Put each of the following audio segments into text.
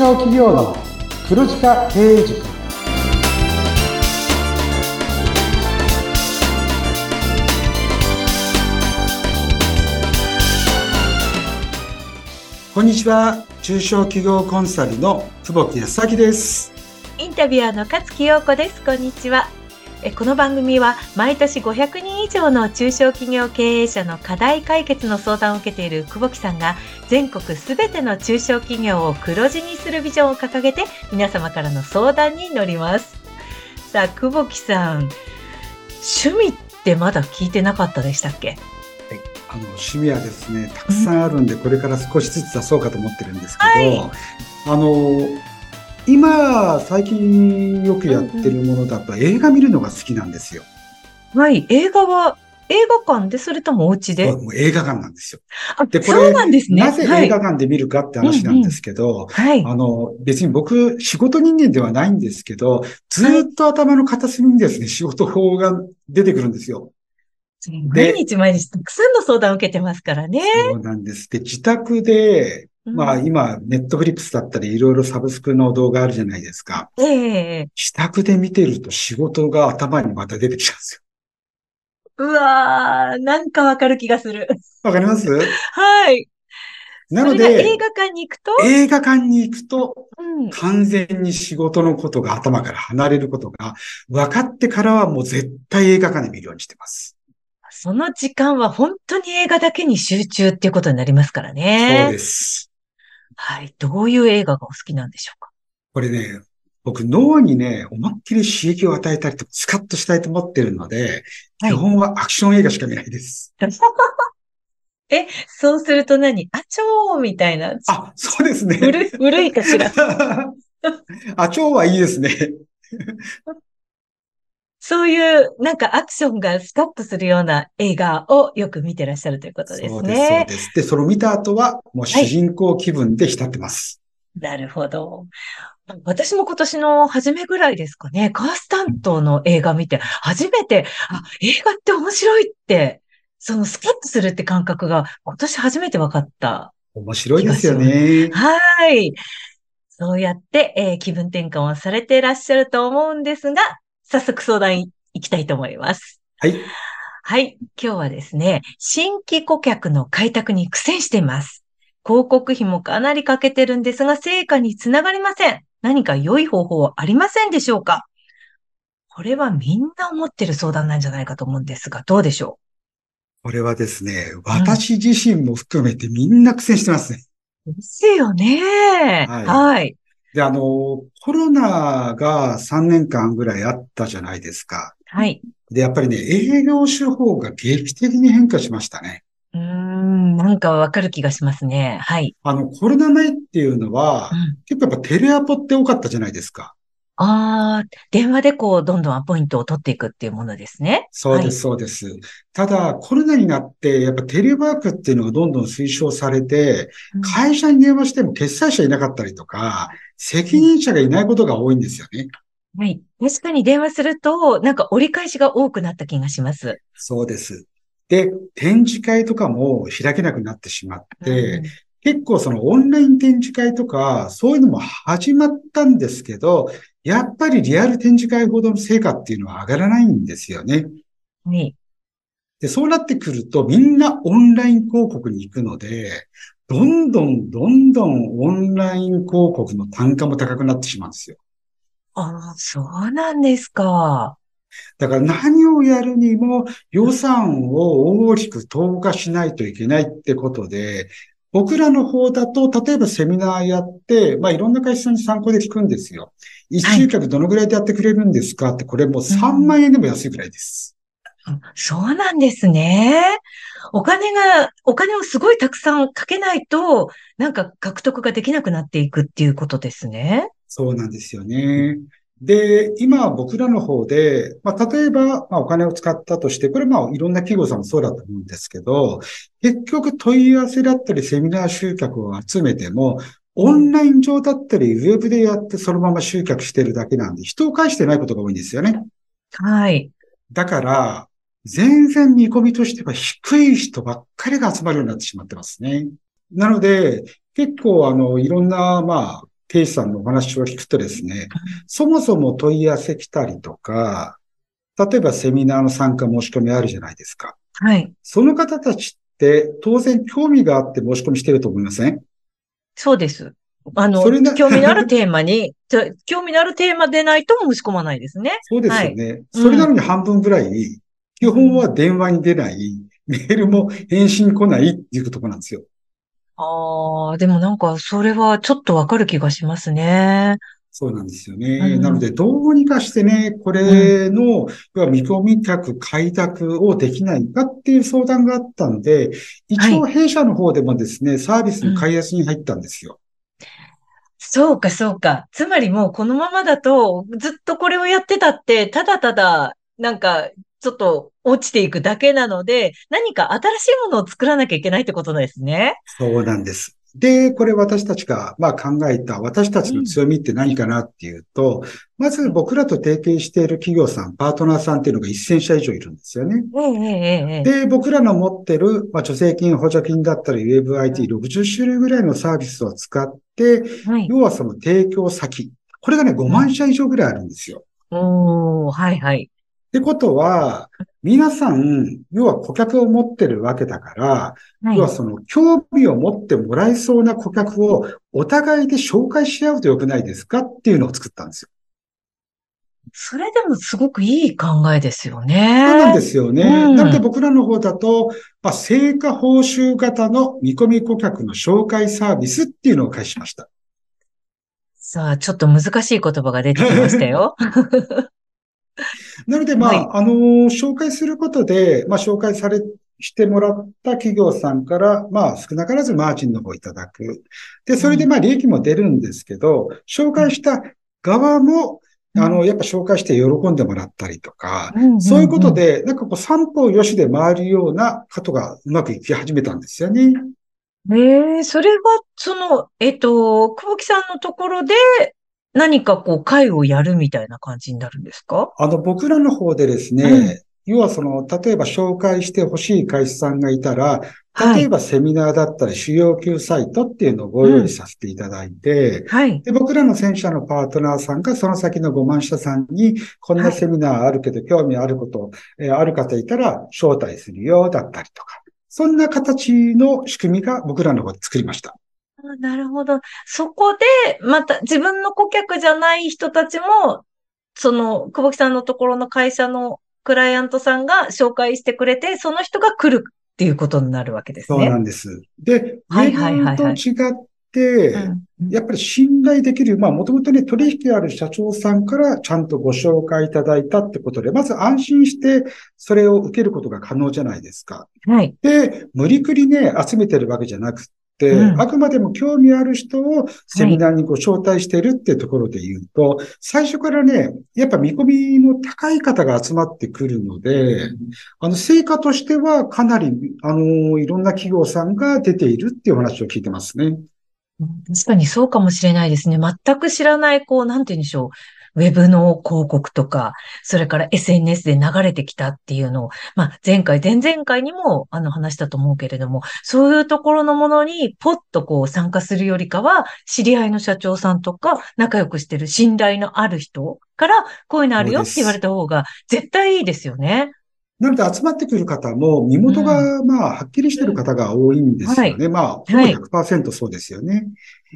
小企業の黒字化経営塾。こんにちは。中小企業コンサルの久保木康明です。インタビュアーの勝木陽子です。こんにちはえこの番組は毎年500人以上の中小企業経営者の課題解決の相談を受けている久保木さんが全国すべての中小企業を黒字にするビジョンを掲げて皆様からの相談に乗ります。さあ久保木さん趣味ってまだ聞いてなかったでしたっけ？あの趣味はですねたくさんあるんで、これから少しずつ出そうかと思ってるんですけど、はい、あの今最近よくやってるものだと、映画見るのが好きなんですよ。はい、映画は映画館でそれともお家で？もう映画館なんですよ。で、これ、なね、なぜ映画館で見るかって話なんですけど、はい、あの、別に僕、仕事人間ではないんですけど、ずっと頭の片隅にですね、仕事法が出てくるんですよ。毎日毎日たくさんの相談を受けてますからね。そうなんです。で、自宅で、まあ今、ネットフリックスだったりいろいろサブスクの動画あるじゃないですか。ええー、自宅で見てると仕事が頭にまた出てきちゃうんですよ。うわー、なんかわかる気がする。わかります？はい。なので、映画館に行くと？映画館に行くと、うん、完全に仕事のことが頭から離れることが分かってからはもう絶対映画館で見るようにしてます。その時間は本当に映画だけに集中っていうことになりますからね。そうです。はい。どういう映画がお好きなんでしょうか？これね、僕脳にね、思いっきり刺激を与えたりとスカッとしたいと思ってるので、はい、基本はアクション映画しか見ないです。え、そうすると何？あちょーみたいな。あ、そうですね。古い、古いかしら。あちょーはいいですね。そういう、なんかアクションがスカッとするような映画をよく見てらっしゃるということですね。そうです、そうです。で、その見た後は、もう主人公気分で浸ってます。はい、なるほど。私も今年の初めぐらいですかね、カースタントの映画見て、初めて、あ、映画って面白いって、そのスカッとするって感覚が今年初めて分かった。面白いですよね。はい。そうやって、えー、気分転換をされていらっしゃると思うんですが、早速相談いきたいと思います。はい。はい。今日はですね、新規顧客の開拓に苦戦しています。広告費もかなりかけてるんですが、成果につながりません。何か良い方法はありませんでしょうか？これはみんな思ってる相談なんじゃないかと思うんですが、どうでしょう？これはですね、私自身も含めてみんな苦戦してますね。ですよね。はい。はい。で、あの、コロナが3年間ぐらいあったじゃないですか。はい。で、やっぱりね、営業手法が劇的に変化しましたね。うん、なんかわかる気がしますね。はい。あの、コロナ前っていうのは、うん、結構やっぱテレアポって多かったじゃないですか。ああ、電話でこう、どんどんアポイントを取っていくっていうものですね。そうです、そうです。ただ、コロナになって、やっぱテレワークっていうのがどんどん推奨されて、会社に電話しても決済者いなかったりとか、責任者がいないことが多いんですよね。はい。確かに電話すると、なんか折り返しが多くなった気がします。そうです。で、展示会とかも開けなくなってしまって、うん、結構そのオンライン展示会とか、そういうのも始まったんですけど、やっぱりリアル展示会ほどの成果っていうのは上がらないんですよね。はい。で、そうなってくるとみんなオンライン広告に行くので、どんどんどんどんオンライン広告の単価も高くなってしまうんですよ。ああ、そうなんですか。だから何をやるにも予算を大きく投下しないといけないってことで、僕らの方だと、例えばセミナーやって、まあいろんな会社さんに参考で聞くんですよ。一集客どのぐらいでやってくれるんですかって、これもう3万円でも安いくらいです。うん、そうなんですね。お金が、お金をすごいたくさんかけないと、なんか獲得ができなくなっていくっていうことですね。そうなんですよね。で、今僕らの方で、まあ、例えば、まあ、お金を使ったとして、これまあいろんな企業さんもそうだと思うんですけど、結局問い合わせだったりセミナー集客を集めても、オンライン上だったり、ウェブでやってそのまま集客してるだけなんで、人を返してないことが多いんですよね。はい。だから、全然見込みとしては低い人ばっかりが集まるようになってしまってますね。なので、結構あの、いろんな、まあ、経営者さんのお話を聞くとですね、そもそも問い合わせ来たりとか、例えばセミナーの参加申し込みあるじゃないですか。はい。その方たちって当然興味があって申し込みしてると思いません？そうです。あの、興味のあるテーマに、興味のあるテーマでないと申し込まないですね。そうですよね。はい、それなのに半分ぐらい、基本は電話に出ない、メールも返信来ないっていうところなんですよ。ああ、でもなんか、それはちょっとわかる気がしますね。そうなんですよね。うん、なので、どうにかしてね、これの、うん、見込み客開拓をできないかっていう相談があったんで、一応弊社の方でもですね、はい、サービスの開発に入ったんですよ。うん、そうか、そうか。つまりもうこのままだと、ずっとこれをやってたって、ただただ、なんか、ちょっと落ちていくだけなので、何か新しいものを作らなきゃいけないってことですね。そうなんです。で、これ私たちが、まあ、考えた私たちの強みって何かなっていうと、うん、まず僕らと提携している企業さん、パートナーさんっていうのが1000社以上いるんですよね。で、僕らの持ってる、まあ、助成金、補助金だったり、WebIT60 種類ぐらいのサービスを使って、はい、要はその提供先。これがね、5万社以上ぐらいあるんですよ。おー、はいはい。ってことは、皆さん、要は顧客を持ってるわけだから、はい、要はその興味を持ってもらえそうな顧客をお互いで紹介し合うとよくないですかっていうのを作ったんですよ。それでもすごくいい考えですよね。そうなんですよね。うん、なので僕らの方だと、まあ、成果報酬型の見込み顧客の紹介サービスっていうのを開始しました。さあ、ちょっと難しい言葉が出てきましたよ。なので、まあ、はい、あの紹介することで、まあ、紹介され、してもらった企業さんから、まあ、少なからずマージンの方いただく。で、それでまあ、利益も出るんですけど、紹介した側も、あの、やっぱ紹介して喜んでもらったりとか、そういうことで、なんかこう、三方よしで回るようなことがうまくいき始めたんですよね。ええー、それは、その、えっと、久保木さんのところで、何かこう会をやるみたいな感じになるんですか？あの、僕らの方でですね、うん、要はその、例えば紹介してほしい会社さんがいたら、例えばセミナーだったり、主要級サイトっていうのをご用意させていただいて、うん、はい。で、僕らの戦車のパートナーさんがその先の5万社さんに、こんなセミナーあるけど、興味あること、えー、ある方いたら招待するよ、だったりとか。そんな形の仕組みが僕らの方で作りました。なるほど。そこで、また自分の顧客じゃない人たちも、その、久保木さんのところの会社のクライアントさんが紹介してくれて、その人が来るっていうことになるわけですね。そうなんです。で、はいはいはい、と違って、やっぱり信頼できる、まあもともとね、取引ある社長さんからちゃんとご紹介いただいたってことで、まず安心してそれを受けることが可能じゃないですか。はい。で、無理くりね、集めてるわけじゃなく、うん、あくまでも興味ある人をセミナーにご招待してるってところで言うと、はい、最初からね、やっぱ見込みの高い方が集まってくるので、うん、あの、成果としてはかなり、あの、いろんな企業さんが出ているっていう話を聞いてますね。確かにそうかもしれないですね。全く知らない、こう、なんて言うんでしょう。ウェブの広告とか、それから SNS で流れてきたっていうのを、まあ、前回、前々回にもあの話したと思うけれども、そういうところのものにポッとこう参加するよりかは、知り合いの社長さんとか、仲良くしてる信頼のある人から、こういうのあるよって言われた方が絶対いいですよね。なので集まってくる方も身元が、まあ、はっきりしてる方が多いんですよね。うんはい、まあ、ほぼ100%そうですよね。は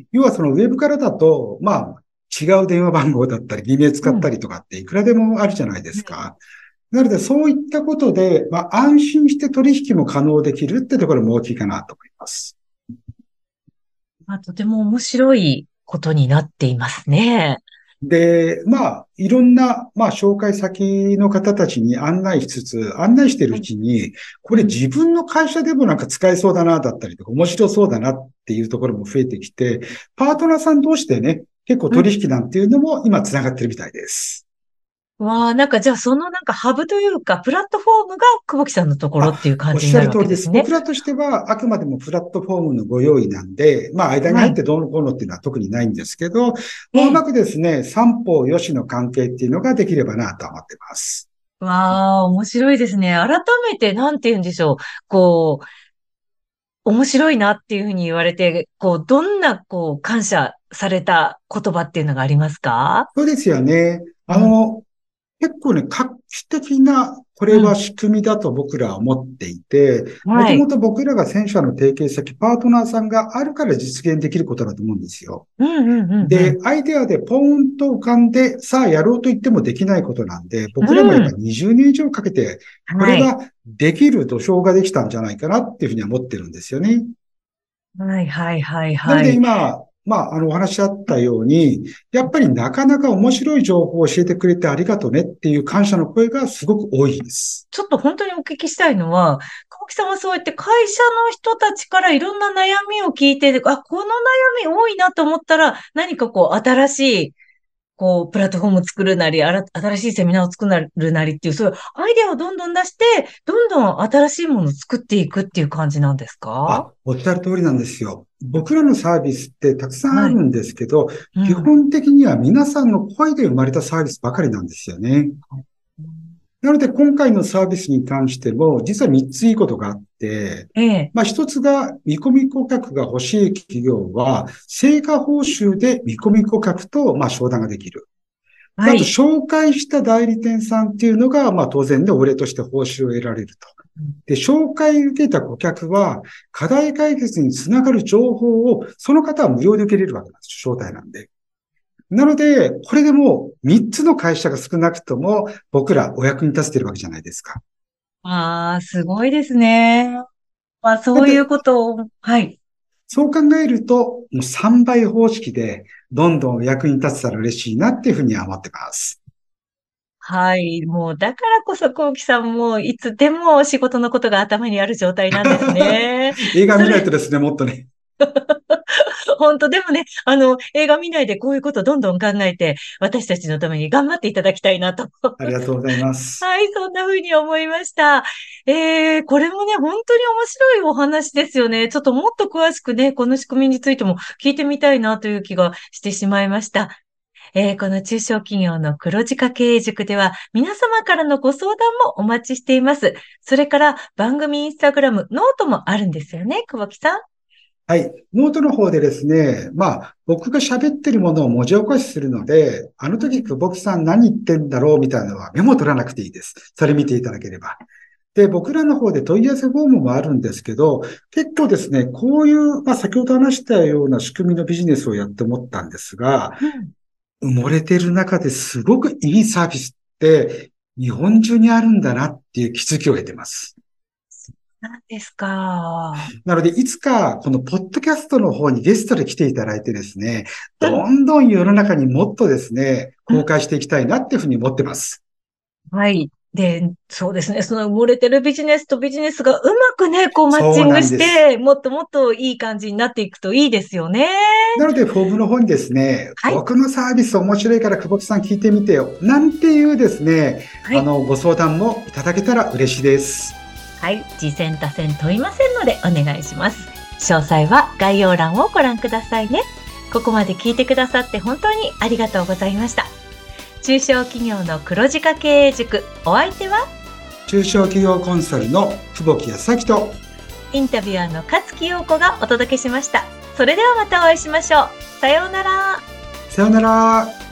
い、要はそのウェブからだと、まあ、違う電話番号だったり、偽名使ったりとかっていくらでもあるじゃないですか。なので、そういったことで、まあ、安心して取引も可能できるってところも大きいかなと思います。まあ、とても面白いことになっていますね。で、まあ、いろんな、まあ、紹介先の方たちに案内しつつ、案内してるうちに、これ自分の会社でもなんか使えそうだな、だったりとか、面白そうだなっていうところも増えてきて、パートナーさん同士でね、結構取引なんていうのも今繋がってるみたいです。わあ、なんかじゃあそのなんかハブというか、プラットフォームが久保木さんのところっていう感じになるわけですね。おっしゃる通りです。僕らとしてはあくまでもプラットフォームのご用意なんで、まあ間に入ってどうのこうのっていうのは特にないんですけど、はい、うまくですね、三方よしの関係っていうのができればなと思ってます。わあ、面白いですね。改めてなんて言うんでしょう。こう、面白いなっていうふうに言われて、こう、どんな、こう、感謝された言葉っていうのがありますか？そうですよね。あの、結構ね、画期的な、これは仕組みだと僕らは思っていて、もともと僕らが戦車の提携先、パートナーさんがあるから実現できることだと思うんですよ。で、アイデアでポーンと浮かんで、さあやろうと言ってもできないことなんで、僕らもやっぱ20年以上かけて、これができる土壌ができたんじゃないかなっていうふうには思ってるんですよね。はいはいはいはい。なので今、まあ、あの、お話あったように、やっぱりなかなか面白い情報を教えてくれてありがとうねっていう感謝の声がすごく多いです。ちょっと本当にお聞きしたいのは、小木さんはそうやって会社の人たちからいろんな悩みを聞いて、あ、この悩み多いなと思ったら、何かこう、新しいこう、プラットフォームを作るなり、新しいセミナーを作るなりっていう、そういうアイデアをどんどん出して、どんどん新しいものを作っていくっていう感じなんですか？あ、おっしゃる通りなんですよ。僕らのサービスってたくさんあるんですけど、はいうん、基本的には皆さんの声で生まれたサービスばかりなんですよね。なので今回のサービスに関しても、実は3ついいことがあって、ええ、まあ1つが見込み顧客が欲しい企業は、成果報酬で見込み顧客とまあ商談ができる。はい、あと、紹介した代理店さんっていうのが、まあ当然でお礼として報酬を得られると。で、紹介受けた顧客は、課題解決につながる情報を、その方は無料で受けれるわけなんですよ、招待なんで。なので、これでも3つの会社が少なくとも僕らお役に立ててるわけじゃないですか。ああ、すごいですね。まあそういうことを、はい。そう考えると、もう3倍方式でどんどん役に立てたら嬉しいなっていうふうには思ってます。はい。もう、だからこそ、コウキさんも、いつでも仕事のことが頭にある状態なんですね。映画見ないとですね、もっとね。本当でもね、あの、映画見ないでこういうことどんどん考えて、私たちのために頑張っていただきたいなと。ありがとうございます。はい、そんな風に思いました。えー、これもね、本当に面白いお話ですよね。ちょっともっと詳しくね、この仕組みについても聞いてみたいなという気がしてしまいました。えー、この中小企業の黒字化経営塾では皆様からのご相談もお待ちしています。それから番組インスタグラム、ノートもあるんですよね、久保木さん。はい。ノートの方でですね、まあ、僕が喋ってるものを文字起こしするので、あの時、久保木さん何言ってんだろうみたいなのはメモ取らなくていいです。それ見ていただければ。で、僕らの方で問い合わせフォームもあるんですけど、結構ですね、こういう、まあ、先ほど話したような仕組みのビジネスをやって思ったんですが、埋もれてる中ですごくいいサービスって日本中にあるんだなっていう気づきを得てます。なんですか。なので、いつか、このポッドキャストの方にゲストで来ていただいてですね、どんどん世の中にもっとですね、公開していきたいなっていうふうに思ってます。はい。で、そうですね。その埋もれてるビジネスとビジネスがうまくね、こうマッチングして、もっともっといい感じになっていくといいですよね。なので、フォームの方にですね、はい、僕のサービス面白いから久保木さん聞いてみてよ。なんていうですね、はい、あの、ご相談もいただけたら嬉しいです。はい、次戦多戦問いませんのでお願いします。詳細は概要欄をご覧くださいね。ここまで聞いてくださって本当にありがとうございました。中小企業の黒字化経営塾、お相手は？中小企業コンサルの久保木康之とインタビュアーの勝木陽子がお届けしました。それではまたお会いしましょう。さようなら。さようなら。